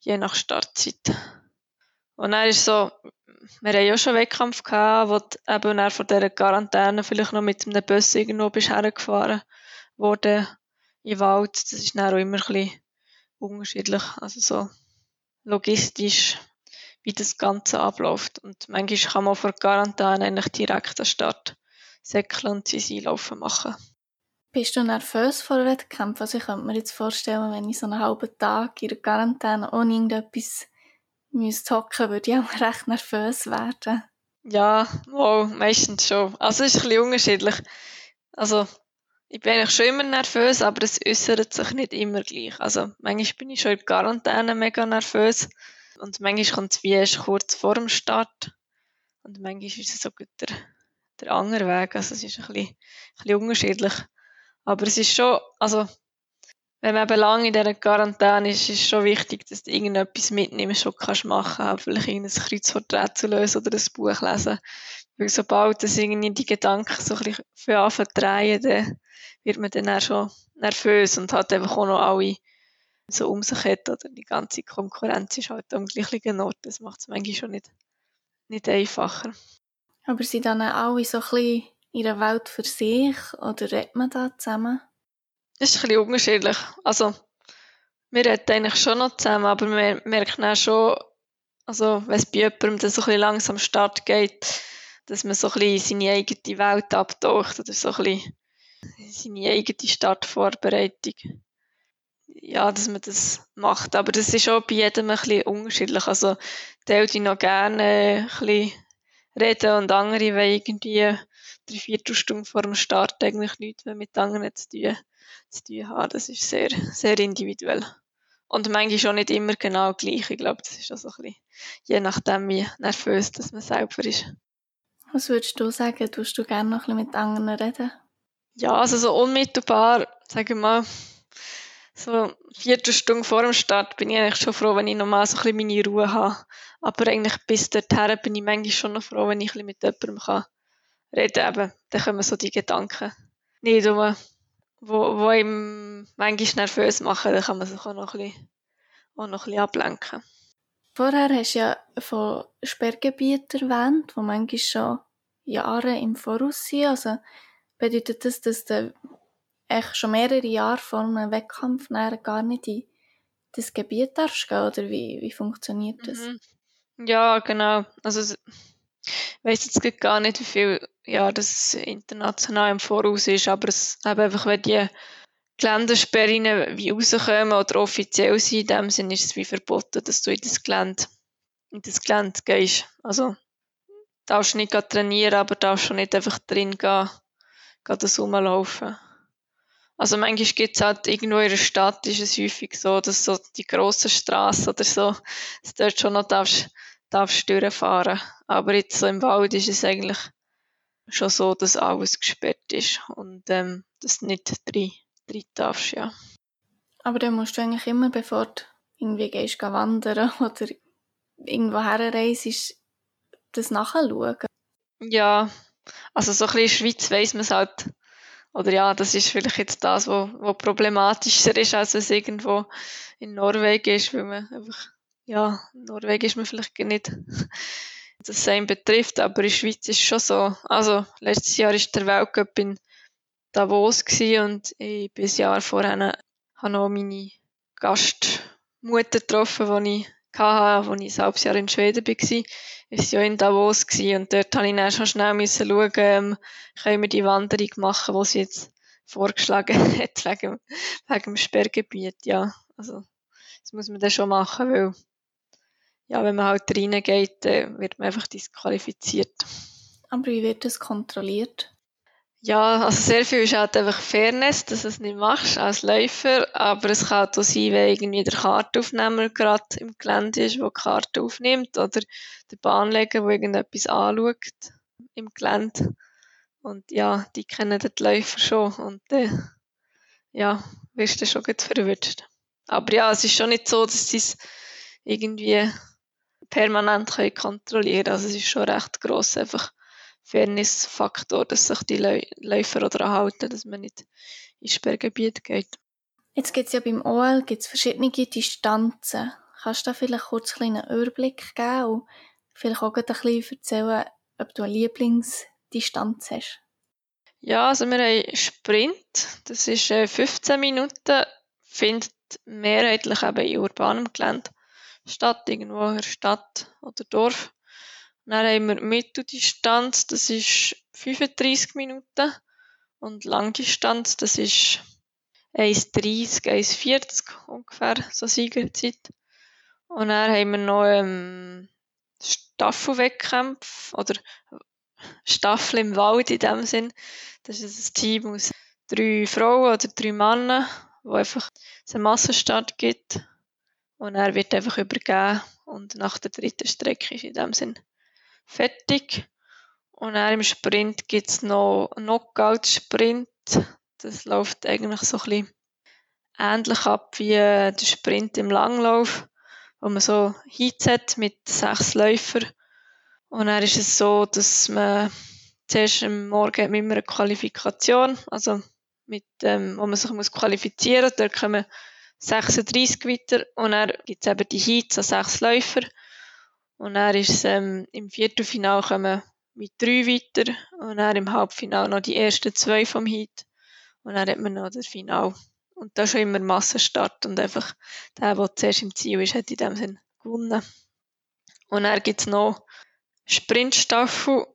B: je nach Startzeit. Und dann ist so, wir haben ja schon Wettkampf gehabt, wo du eben dann von dieser Quarantäne vielleicht noch mit einem Bus irgendwo bist hergefahren worden im Wald. Das ist dann auch immer ein bisschen unterschiedlich. Also so logistisch wie das Ganze abläuft. Und manchmal kann man vor Quarantäne eigentlich direkt den Start säckeln und sein Einlaufen machen.
A: Bist du nervös vor Wettkämpfen? Also ich könnte mir jetzt vorstellen, wenn ich so einen halben Tag in der Quarantäne ohne irgendetwas müsste hocken, würde ich auch recht nervös werden.
B: Ja, wow, meistens schon. Also es ist ein bisschen unterschiedlich. Also ich bin eigentlich schon immer nervös, aber es äußert sich nicht immer gleich. Also manchmal bin ich schon in der Quarantäne mega nervös und manchmal kommt es wie erst kurz vor dem Start. Und manchmal ist es so gut der, der andere Weg. Also es ist ein bisschen, ein bisschen unterschiedlich. Aber es ist schon, also, wenn man eben lange in dieser Quarantäne ist, ist es schon wichtig, dass du irgendetwas was du kannst machen kannst. Vielleicht irgendein zu lösen oder ein Buch lesen. Weil sobald das irgendwie die Gedanken so ein bisschen für anfangen dann wird man dann auch schon nervös und hat einfach auch noch alle so um sich hat oder die ganze Konkurrenz ist halt am gleichen Ort. Das macht es manchmal schon nicht, nicht einfacher.
A: Aber sind dann alle so ein bisschen in der Welt für sich oder redet man da zusammen?
B: Ist ein bisschen unterschiedlich. Also, wir reden eigentlich schon noch zusammen, aber wir merken auch schon, also, wenn es bei jemandem dann so ein bisschen langsam Start geht, dass man so ein bisschen seine eigene Welt abtaucht oder so ein bisschen seine eigene Startvorbereitung ja, dass man das macht. Aber das ist auch bei jedem ein bisschen unterschiedlich. Also, die noch gerne ein bisschen reden und andere wollen irgendwie drei, vier Stunden vor dem Start eigentlich nichts mehr mit anderen zu tun, zu tun haben. Das ist sehr, sehr individuell. Und manchmal schon nicht immer genau gleich. Ich glaube, das ist auch so ein bisschen, je nachdem, wie nervös dass man selber ist.
A: Was würdest du sagen? Tust du gerne noch ein bisschen mit anderen reden?
B: Ja, also so unmittelbar, sagen wir mal, so vierte Stunde vor dem Start bin ich eigentlich schon froh, wenn ich nochmal so ein bisschen meine Ruhe habe. Aber eigentlich bis dorthin bin ich manchmal schon noch froh, wenn ich ein bisschen mit jemandem kann reden kann. Dann kommen so die Gedanken nicht um, wo, wo ihm manchmal nervös machen. Dann kann man sich auch noch ein bisschen, auch noch ein bisschen ablenken.
A: Vorher hast du ja von Sperrgebieten erwähnt, wo manchmal schon Jahre im Voraus sind. Also bedeutet das, dass echt schon mehrere Jahre vor einem Wettkampf gar nicht in das Gebiet darfst gehen, oder wie, wie funktioniert das? Mhm.
B: Ja, genau. Also ich weiss jetzt gar nicht, wie viel ja, das international im Voraus ist, aber es eben einfach, wenn die Geländesperren wie rauskommen oder offiziell sind, in dem Sinne ist es wie verboten, dass du in das Gelände, in das Gelände gehst. Also darfst nicht trainieren, aber darfst schon nicht einfach drin gehen, gehen das rumlaufen. Also manchmal gibt es halt irgendwo in der Stadt, ist es häufig so, dass so die grossen Straßen oder so, dass du dort schon noch darfst, darfst durchfahren. Aber jetzt so im Wald ist es eigentlich schon so, dass alles gesperrt ist und ähm, dass du nicht drin, drin darfst, ja.
A: Aber dann musst du eigentlich immer, bevor du irgendwie gehst, wandern oder irgendwo herreist, das nachschauen.
B: Ja, also so ein bisschen in der Schweiz weiss man es halt oder ja, das ist vielleicht jetzt das, wo, wo problematischer ist, als es irgendwo in Norwegen ist, weil man einfach, ja, Norwegen ist man vielleicht nicht das same betrifft, aber in der Schweiz ist es schon so. Also, letztes Jahr ist der Weltcup in Davos und ich bin ein Jahr vorher habe noch meine Gastmutter getroffen, die ich hatte, als ich ein halbes Jahr in Schweden war ist ja in Davos und dort habe ich dann schon schnell schauen, ähm, können wir die Wanderung machen, die sie jetzt vorgeschlagen hat, wegen, wegen dem Sperrgebiet, ja. Also, das muss man dann schon machen, weil, ja, wenn man halt reingeht, dann wird man einfach disqualifiziert.
A: Aber wie wird das kontrolliert?
B: Ja, also sehr viel ist halt einfach Fairness, dass du es nicht machst als Läufer, aber es kann auch sein, wenn irgendwie der Kartenaufnehmer gerade im Gelände ist, der die Karte aufnimmt, oder der Bahnleger, der irgendetwas anschaut im Gelände. Und ja, die kennen den Läufer schon und dann, äh, ja, wirst du schon gut verwirrt. Aber ja, es ist schon nicht so, dass sie es irgendwie permanent kontrollieren können. Also es ist schon recht gross, einfach Fairness-Faktor, dass sich die Läufer daran halten, dass man nicht ins Sperrgebiet geht.
A: Jetzt gibt es ja beim OL gibt's verschiedene Distanzen. Kannst du da vielleicht kurz einen Überblick geben und vielleicht auch ein bisschen erzählen, ob du eine Lieblingsdistanz hast?
B: Ja, also wir haben Sprint, das ist 15 äh, Minuten, findet mehrheitlich eben in urbanem Gelände statt, irgendwo in der Stadt oder Dorf. Dann haben wir Mitteldistanz, das ist 35 Minuten. Und Langdistanz, das ist 1,30, 1,40 ungefähr, so Siegerzeit. Und dann haben wir noch ähm, Staffelwettkämpfe oder Staffel im Wald in dem Sinn. Das ist ein Team aus drei Frauen oder drei Männern, wo einfach einen Massenstart gibt. Und er wird einfach übergeben und nach der dritten Strecke ist in dem Sinn fertig. Und dann im Sprint gibt es noch Knockout-Sprint. Das läuft eigentlich so ein bisschen ähnlich ab wie der Sprint im Langlauf, wo man so Heats mit sechs Läufern. Und dann ist es so, dass man zuerst am Morgen mit einer Qualifikation, also mit, ähm, wo man sich muss qualifizieren muss. Da kommen 36 weiter und dann gibt es eben die Heats an sechs Läufer. Und dann ist es, ähm, im Viertelfinal kommen mit drei weiter und dann im Halbfinale noch die ersten zwei vom Heat. Und dann hat man noch das Final. Und da schon immer Massenstart und einfach der, der zuerst im Ziel ist, hat in dem Sinn gewonnen. Und dann gibt es noch Sprintstaffel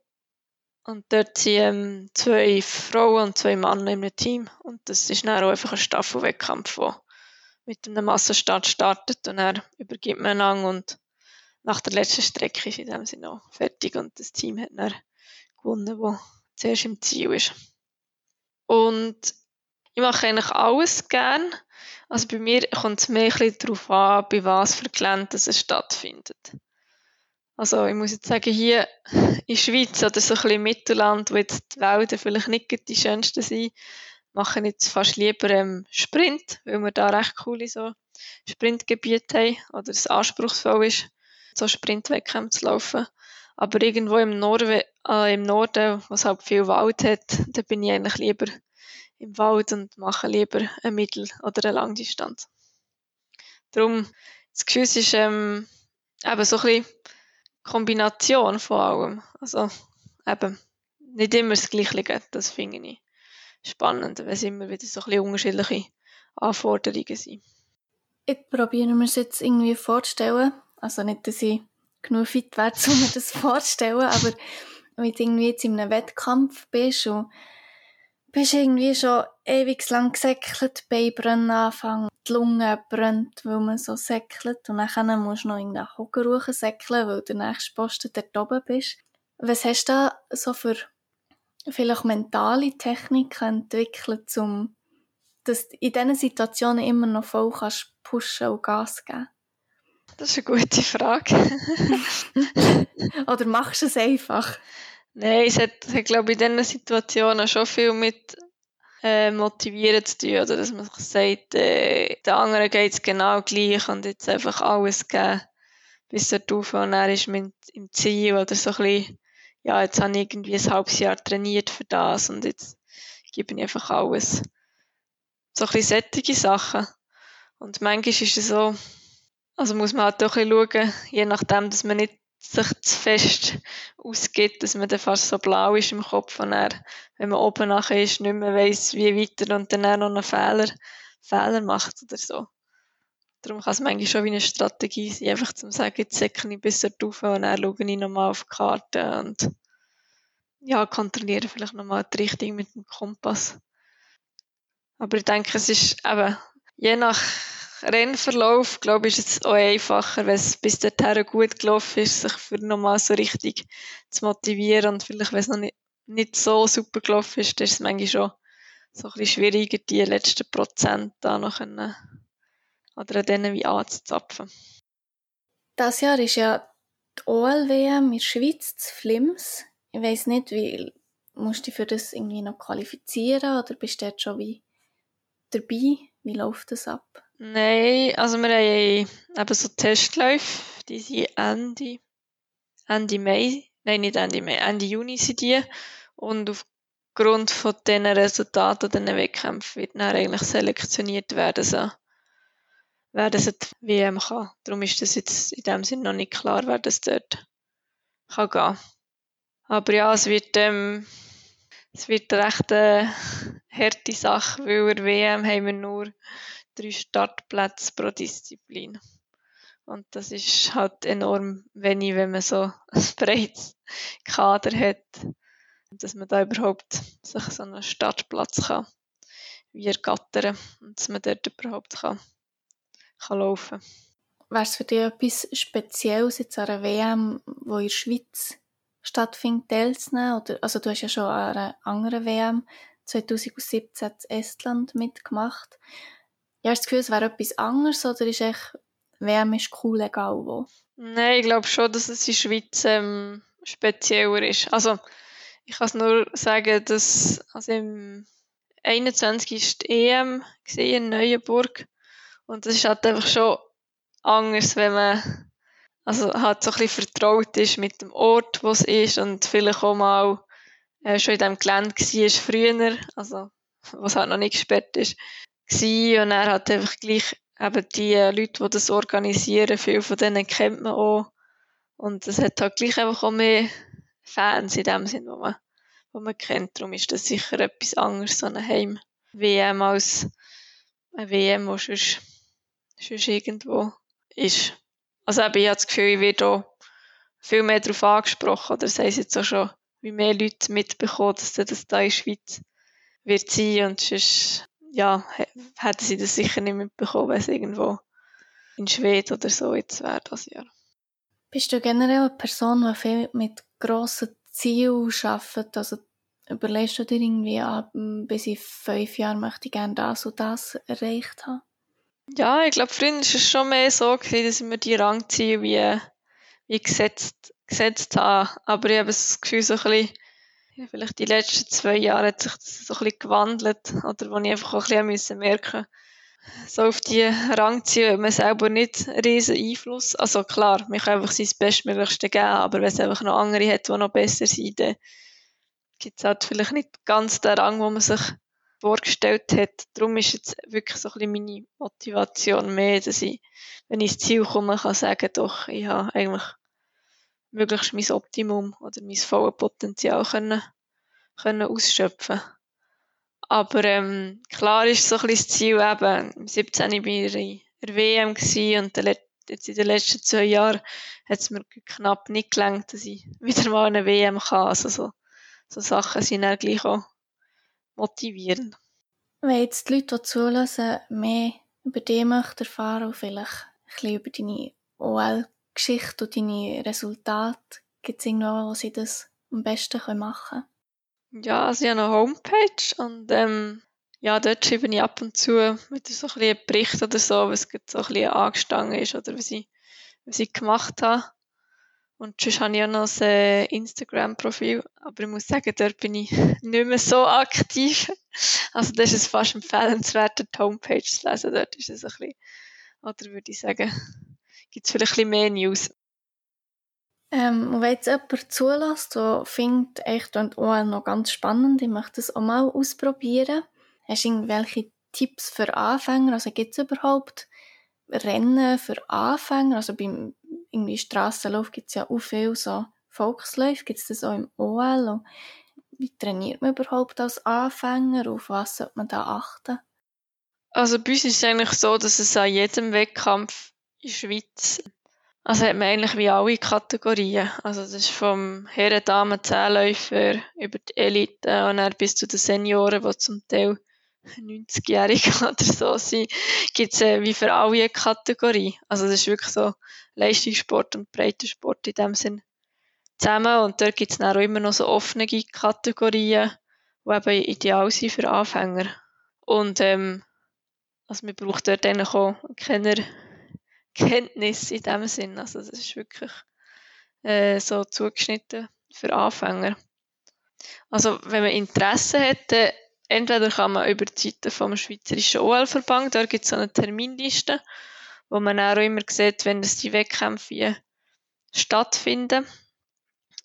B: und dort sind ähm, zwei Frauen und zwei Männer im Team. Und das ist dann auch einfach ein Staffelwettkampf, der mit einem Massenstart startet und dann übergibt man lang und nach der letzten Strecke ist in dem Sinne auch fertig und das Team hat dann gewonnen, wo zuerst im Ziel ist. Und ich mache eigentlich alles gern. Also bei mir kommt es mehr darauf an, bei was für Gelände es stattfindet. Also ich muss jetzt sagen, hier in der Schweiz oder so ein bisschen im Mittelland, wo jetzt die Wälder vielleicht nicht die schönsten sind, mache ich jetzt fast lieber ähm, Sprint, weil wir da recht coole so Sprintgebiete haben oder es anspruchsvoll ist so Sprintwettkämpfe zu laufen. Aber irgendwo im, Norden, äh, im Norden, wo es halt viel Wald hat, da bin ich eigentlich lieber im Wald und mache lieber eine Mittel- oder eine Langdistanz. Darum, das Gefühl ist ähm, eben so ein bisschen Kombination von allem. Also eben, nicht immer das Gleiche, das finde ich spannend, weil es immer wieder so ein unterschiedliche Anforderungen sind.
A: Ich probiere mir es jetzt irgendwie vorzustellen, also nicht, dass ich genug fit wäre, um mir das vorzustellen, aber wenn du irgendwie jetzt in einem Wettkampf bist und bist irgendwie schon ewig lang gesäckelt, die Beine brennen anfangen, die Lunge brennt, weil man so säckelt und dann musst du noch in den Hocker säckeln, weil du der nächste Posten dort oben bist. Was hast du da so für vielleicht mentale Techniken entwickelt, um dass du in diesen Situationen immer noch voll kannst pushen und Gas geben?
B: Das ist eine gute Frage.
A: Oder machst du es einfach?
B: Nein, es hat, hat glaube ich, in diesen Situationen schon viel mit äh, motivieren zu tun. Oder dass man sich sagt, äh, der andere geht es genau gleich und jetzt einfach alles geben, bis er drauf und er ist mit im Ziel oder so ein bisschen, ja, jetzt habe ich irgendwie ein halbes Jahr trainiert für das und jetzt gebe ich einfach alles. So ein bisschen sättige Sachen. Und manchmal ist es so, also muss man halt auch ein bisschen schauen, je nachdem, dass man nicht sich zu fest ausgibt, dass man dann fast so blau ist im Kopf und er, wenn man oben nachher ist, nicht mehr weiss, wie weiter und dann auch noch einen Fehler, Fehler macht oder so. Darum kann es manchmal schon wie eine Strategie sein, einfach zu sagen, jetzt säcke ich besser drauf und dann schaue ich nochmal auf die Karte und ja, kontrolliere vielleicht nochmal die Richtung mit dem Kompass. Aber ich denke, es ist eben, je nach Rennverlauf, glaube ich, ist es auch einfacher, wenn es bis dahin gut gelaufen ist, sich für nochmal so richtig zu motivieren und vielleicht, wenn es noch nicht, nicht so super gelaufen ist, dann ist es manchmal schon so ein bisschen schwieriger, die letzten Prozent da noch können, oder an denen wie anzuzapfen.
A: Das Jahr ist ja die OLWM in der Schweiz, zu Flims. Ich weiss nicht, wie musst du dich für das irgendwie noch qualifizieren oder bist du jetzt schon wie dabei? Wie läuft das ab?
B: Nein, also wir haben eben so Testläufe, die sind Ende, Ende Mai nein, nicht Ende Mai, Ende Juni sind die. Und aufgrund von diesen Resultaten, diesen Wettkämpfen, wird dann eigentlich selektioniert werden, so, wer das die WM kann. Darum ist das jetzt in dem Sinne noch nicht klar, wer das dort kann gehen. Aber ja, es wird, ähm, es wird eine recht äh, harte Sache, weil in WM haben wir nur drei Startplätze pro Disziplin. Und das ist halt enorm wenig, wenn man so ein breites Kader hat, dass man da überhaupt sich so einen Startplatz kann wie ergattern und dass man dort überhaupt kann, kann laufen
A: Wäre es für dich etwas Spezielles jetzt an einer WM, wo in der Schweiz stattfindet, teilzunehmen? Oder, also du hast ja schon an einer anderen WM 2017 in Estland mitgemacht. Ja, hast du das Gefühl, es wäre etwas anderes oder ist echt WM ist cool, egal wo?
B: Nein, ich glaube schon, dass es in der Schweiz ähm, spezieller ist. Also, ich kann es nur sagen, dass also im 21. ist die EM in Neuenburg und das ist halt einfach schon anders, wenn man also halt so ein bisschen vertraut ist mit dem Ort, wo es ist und vielleicht auch mal äh, schon in diesem Gelände war früher, also was halt noch nicht gesperrt ist, war und er hat einfach gleich eben die Leute, die das organisieren, viele von denen kennt man auch. Und es hat halt gleich einfach auch mehr Fans in dem Sinn, wo man, wo man kennt. Darum ist das sicher etwas anderes, so eine Heim-WM als eine WM, die sonst, sonst irgendwo ist. Also eben, ich habe das Gefühl, ich werde auch viel mehr darauf angesprochen, oder sei es jetzt auch schon, wie mehr Leute mitbekommen, dass das da in der Schweiz wird sein und sonst ja, hätten sie das sicher nicht mitbekommen, wenn es irgendwo in Schweden oder so jetzt wäre das Jahr.
A: Bist du generell eine Person, die viel mit grossen Zielen arbeitet? Also überlegst du dir irgendwie, ab, bis in fünf Jahren möchte ich gerne das und das erreicht haben?
B: Ja, ich glaube, früher war es schon mehr so, gewesen, dass ich mir die Rangziele wie, wie gesetzt, gesetzt habe. Aber ich habe das Gefühl, so ein bisschen ja, vielleicht die letzten zwei Jahre hat sich das so ein bisschen gewandelt, oder wo ich einfach auch ein bisschen merken so auf die Rangziele hat man selber nicht riesen Einfluss. Also klar, man kann einfach sein Bestmöglichste geben, aber wenn es einfach noch andere hat, die noch besser sind, dann gibt es halt vielleicht nicht ganz den Rang, wo man sich vorgestellt hat. Darum ist jetzt wirklich so ein bisschen meine Motivation mehr, dass ich, wenn ich ins Ziel komme, kann sagen, doch, ich habe eigentlich möglichst mein Optimum oder mein volles Potenzial können, können ausschöpfen. Aber ähm, klar ist so ein bisschen das Ziel eben, im 17. war ich in der WM und jetzt in den letzten zwei Jahren hat es mir knapp nicht gelangt, dass ich wieder mal eine WM kann. Also so, so Sachen sind dann gleich auch motivierend.
A: Wenn jetzt die Leute, die zulassen, mehr über dich möchten erfahren und vielleicht ein bisschen über deine OL Geschichte und deine Resultate? Gibt es irgendwo, wo sie das am besten machen
B: können? Ja, also ich habe eine Homepage und ähm, ja, dort schreibe ich ab und zu mit so ein bisschen Bericht oder so, was so ein bisschen angestanden ist oder was ich, was ich gemacht habe. Und sonst habe ich auch noch ein Instagram-Profil, aber ich muss sagen, dort bin ich nicht mehr so aktiv. Also das ist es fast empfehlenswert, die Homepage zu lesen. Dort ist es ein bisschen, oder würde ich sagen, gibt es vielleicht ein bisschen mehr News.
A: Ähm, und wenn jetzt jemand zulässt, der findet, echt und OL noch ganz spannend, ich möchte das auch mal ausprobieren. Hast du irgendwelche Tipps für Anfänger? Also gibt es überhaupt Rennen für Anfänger? Also beim irgendwie Strassenlauf gibt es ja auch viel so Volksläufe. Gibt es das auch im OL? Und wie trainiert man überhaupt als Anfänger? Auf was sollte man da achten?
B: Also bei uns ist es eigentlich so, dass es an jedem Wettkampf in der Schweiz also hat man eigentlich wie alle Kategorien. Also das ist vom Herren, Damen, Zehnläufer über die Elite und dann bis zu den Senioren, die zum Teil 90-jährig oder so sind, gibt es wie für alle eine Kategorie. Also das ist wirklich so Leistungssport und Breitensport in dem Sinn zusammen. Und dort gibt es dann auch immer noch so offene Kategorien, die eben ideal sind für Anfänger. Und ähm, also man braucht dort eigentlich auch keine Kenntnis in dem Sinn. Also das ist wirklich äh, so zugeschnitten für Anfänger. Also wenn man Interesse hätte, entweder kann man über die Seite vom Schweizerischen OL-Verband, da gibt es so eine Terminliste, wo man auch immer sieht, wenn das die Wettkämpfe stattfinden.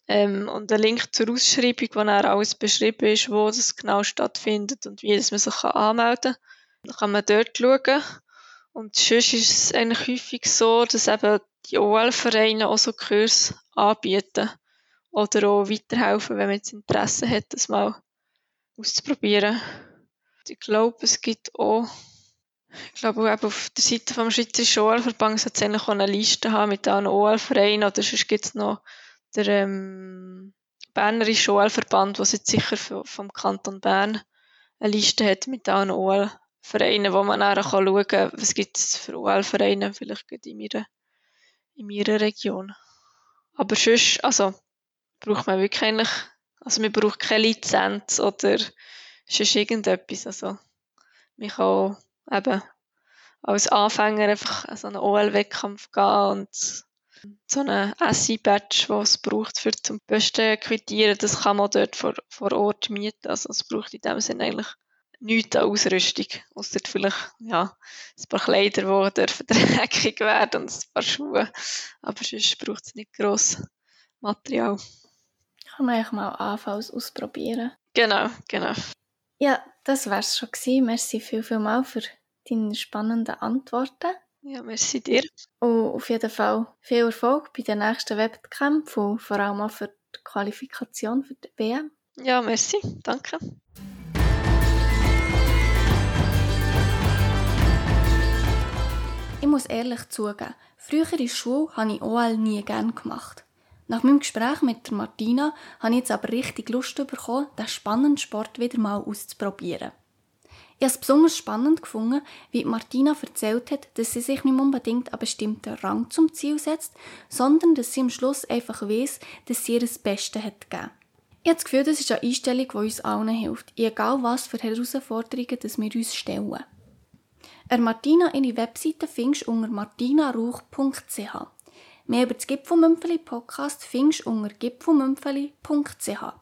B: ähm, und einen Link zur Ausschreibung, wo dann alles beschrieben ist, wo das genau stattfindet und wie das man sich anmelden kann. Dann kann man dort schauen. Und sonst ist es eigentlich häufig so, dass eben die OL-Vereine auch so Kurse anbieten oder auch weiterhelfen, wenn man jetzt Interesse hat, das mal auszuprobieren. Ich glaube, es gibt auch, ich glaube auf der Seite vom Schweizerischen OL-Verband sollte es eine Liste haben mit allen OL-Vereinen oder sonst gibt es noch der ähm, Bernerische OL-Verband, der jetzt sicher vom Kanton Bern eine Liste hat mit allen OL-Vereinen, wo man dann schauen kann, was gibt es für OL-Vereine vielleicht in meiner, in meiner Region. Aber sonst, also, braucht man wirklich eigentlich, also man braucht keine Lizenz oder sonst irgendetwas. Also, man kann eben als Anfänger einfach an so einen OL-Wettkampf gehen und so einen SI-Badge, den es braucht, für zum Besten quittieren, das kann man dort vor, vor Ort mieten. Also es braucht in dem Sinne eigentlich nichts an Ausrüstung, außer vielleicht ja, ein paar Kleider, die dreckig werden und ein paar Schuhe. Aber sonst braucht es nicht gross Material.
A: Kann man eigentlich mal anfangs ausprobieren.
B: Genau, genau.
A: Ja, das wär's schon gewesen. Merci viel, viel mal für deine spannenden Antworten.
B: Ja, merci dir.
A: Und auf jeden Fall viel Erfolg bei den nächsten Wettkämpfen und vor allem auch für die Qualifikation für die WM.
B: Ja, merci. Danke.
A: Ich muss ehrlich zugeben, früher in der Schule habe ich OL nie gern gemacht. Nach meinem Gespräch mit Martina habe ich jetzt aber richtig Lust bekommen, den spannenden Sport wieder mal auszuprobieren. Ich habe es besonders spannend gefunden, wie Martina erzählt hat, dass sie sich nicht unbedingt einen bestimmten Rang zum Ziel setzt, sondern dass sie am Schluss einfach weiß, dass sie ihr das Beste hat gegeben. Ich habe das Gefühl, das ist eine Einstellung, die uns allen hilft, egal was für Herausforderungen dass wir uns stellen. Er Martina ihre Webseite findest du unter martinarauch.ch. Mehr über das Gipfelmümpfeli Podcast findest du unter gipfelmümpfeli.ch.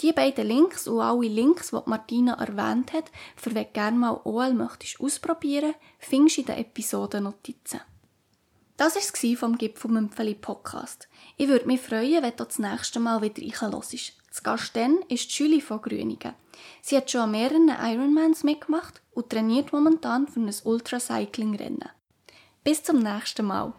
A: Die beiden Links und alle Links, die Martina erwähnt hat, für wen gerne mal OL möchtest ausprobieren, findest du in den Episodennotizen. Das war es vom Gipfelmümpfeli Podcast. Ich würde mich freuen, wenn du das nächste Mal wieder reinhörst. Das Gast dann ist Julie von Grüningen. Sie hat schon an mehreren Ironmans mitgemacht und trainiert momentan für ein Ultracycling-Rennen. Bis zum nächsten Mal.